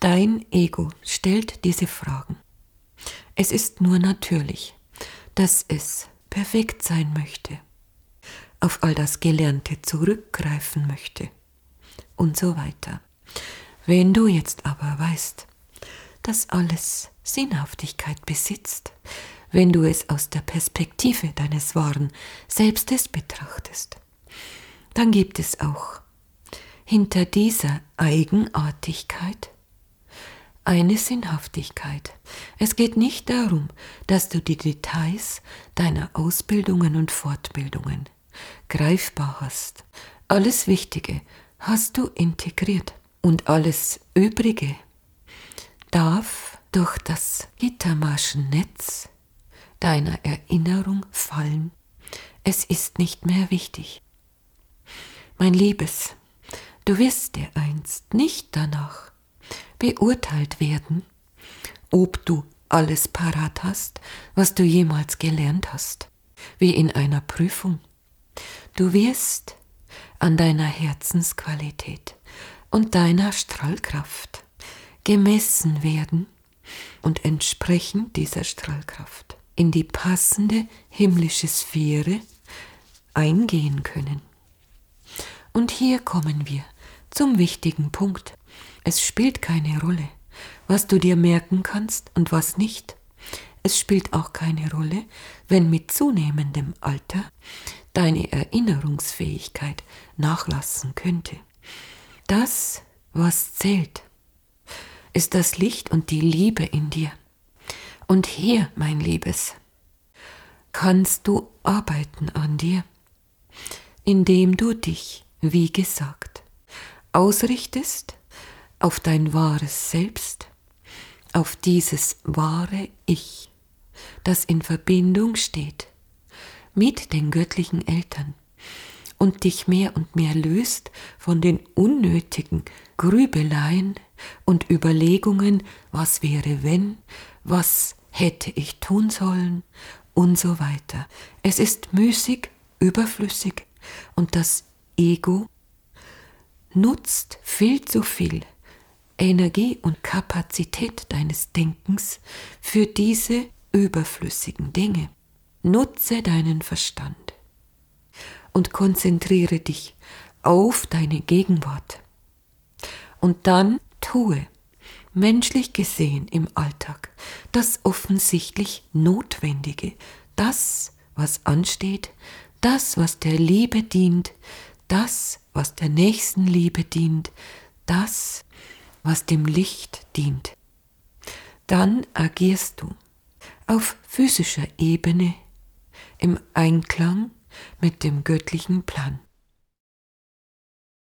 Dein Ego stellt diese Fragen. Es ist nur natürlich, dass es perfekt sein möchte, auf all das Gelernte zurückgreifen möchte und so weiter. Wenn du jetzt aber weißt, dass alles Sinnhaftigkeit besitzt, wenn du es aus der Perspektive deines wahren Selbstes betrachtest, dann gibt es auch hinter dieser Eigenartigkeit eine Sinnhaftigkeit. Es geht nicht darum, dass du die Details deiner Ausbildungen und Fortbildungen greifbar hast. Alles Wichtige hast du integriert und alles Übrige darf durch das Gittermaschennetz deiner Erinnerung fallen. Es ist nicht mehr wichtig. Mein Liebes, du wirst dir einst nicht danach beurteilt werden, ob du alles parat hast, was du jemals gelernt hast, wie in einer Prüfung. Du wirst an deiner Herzensqualität und deiner Strahlkraft gemessen werden und entsprechend dieser Strahlkraft in die passende himmlische Sphäre eingehen können. Und hier kommen wir zum wichtigen Punkt. Es spielt keine Rolle, was du dir merken kannst und was nicht. Es spielt auch keine Rolle, wenn mit zunehmendem Alter deine Erinnerungsfähigkeit nachlassen könnte. Das, was zählt, ist das Licht und die Liebe in dir. Und hier, mein Liebes, kannst du arbeiten an dir, indem du dich, wie gesagt, ausrichtest auf dein wahres Selbst, auf dieses wahre Ich, das in Verbindung steht mit den göttlichen Eltern und dich mehr und mehr löst von den unnötigen Grübeleien und Überlegungen, was wäre wenn, was hätte ich tun sollen und so weiter. Es ist müßig, überflüssig und das Ego nutzt viel zu viel Energie und Kapazität deines Denkens für diese überflüssigen Dinge. Nutze deinen Verstand und konzentriere dich auf deine Gegenwart. Und dann tue, menschlich gesehen im Alltag, das offensichtlich Notwendige, das, was ansteht, das, was der Liebe dient, das, was der Nächstenliebe dient, das, was dem Licht dient. Dann agierst du auf physischer Ebene im Einklang mit dem göttlichen Plan.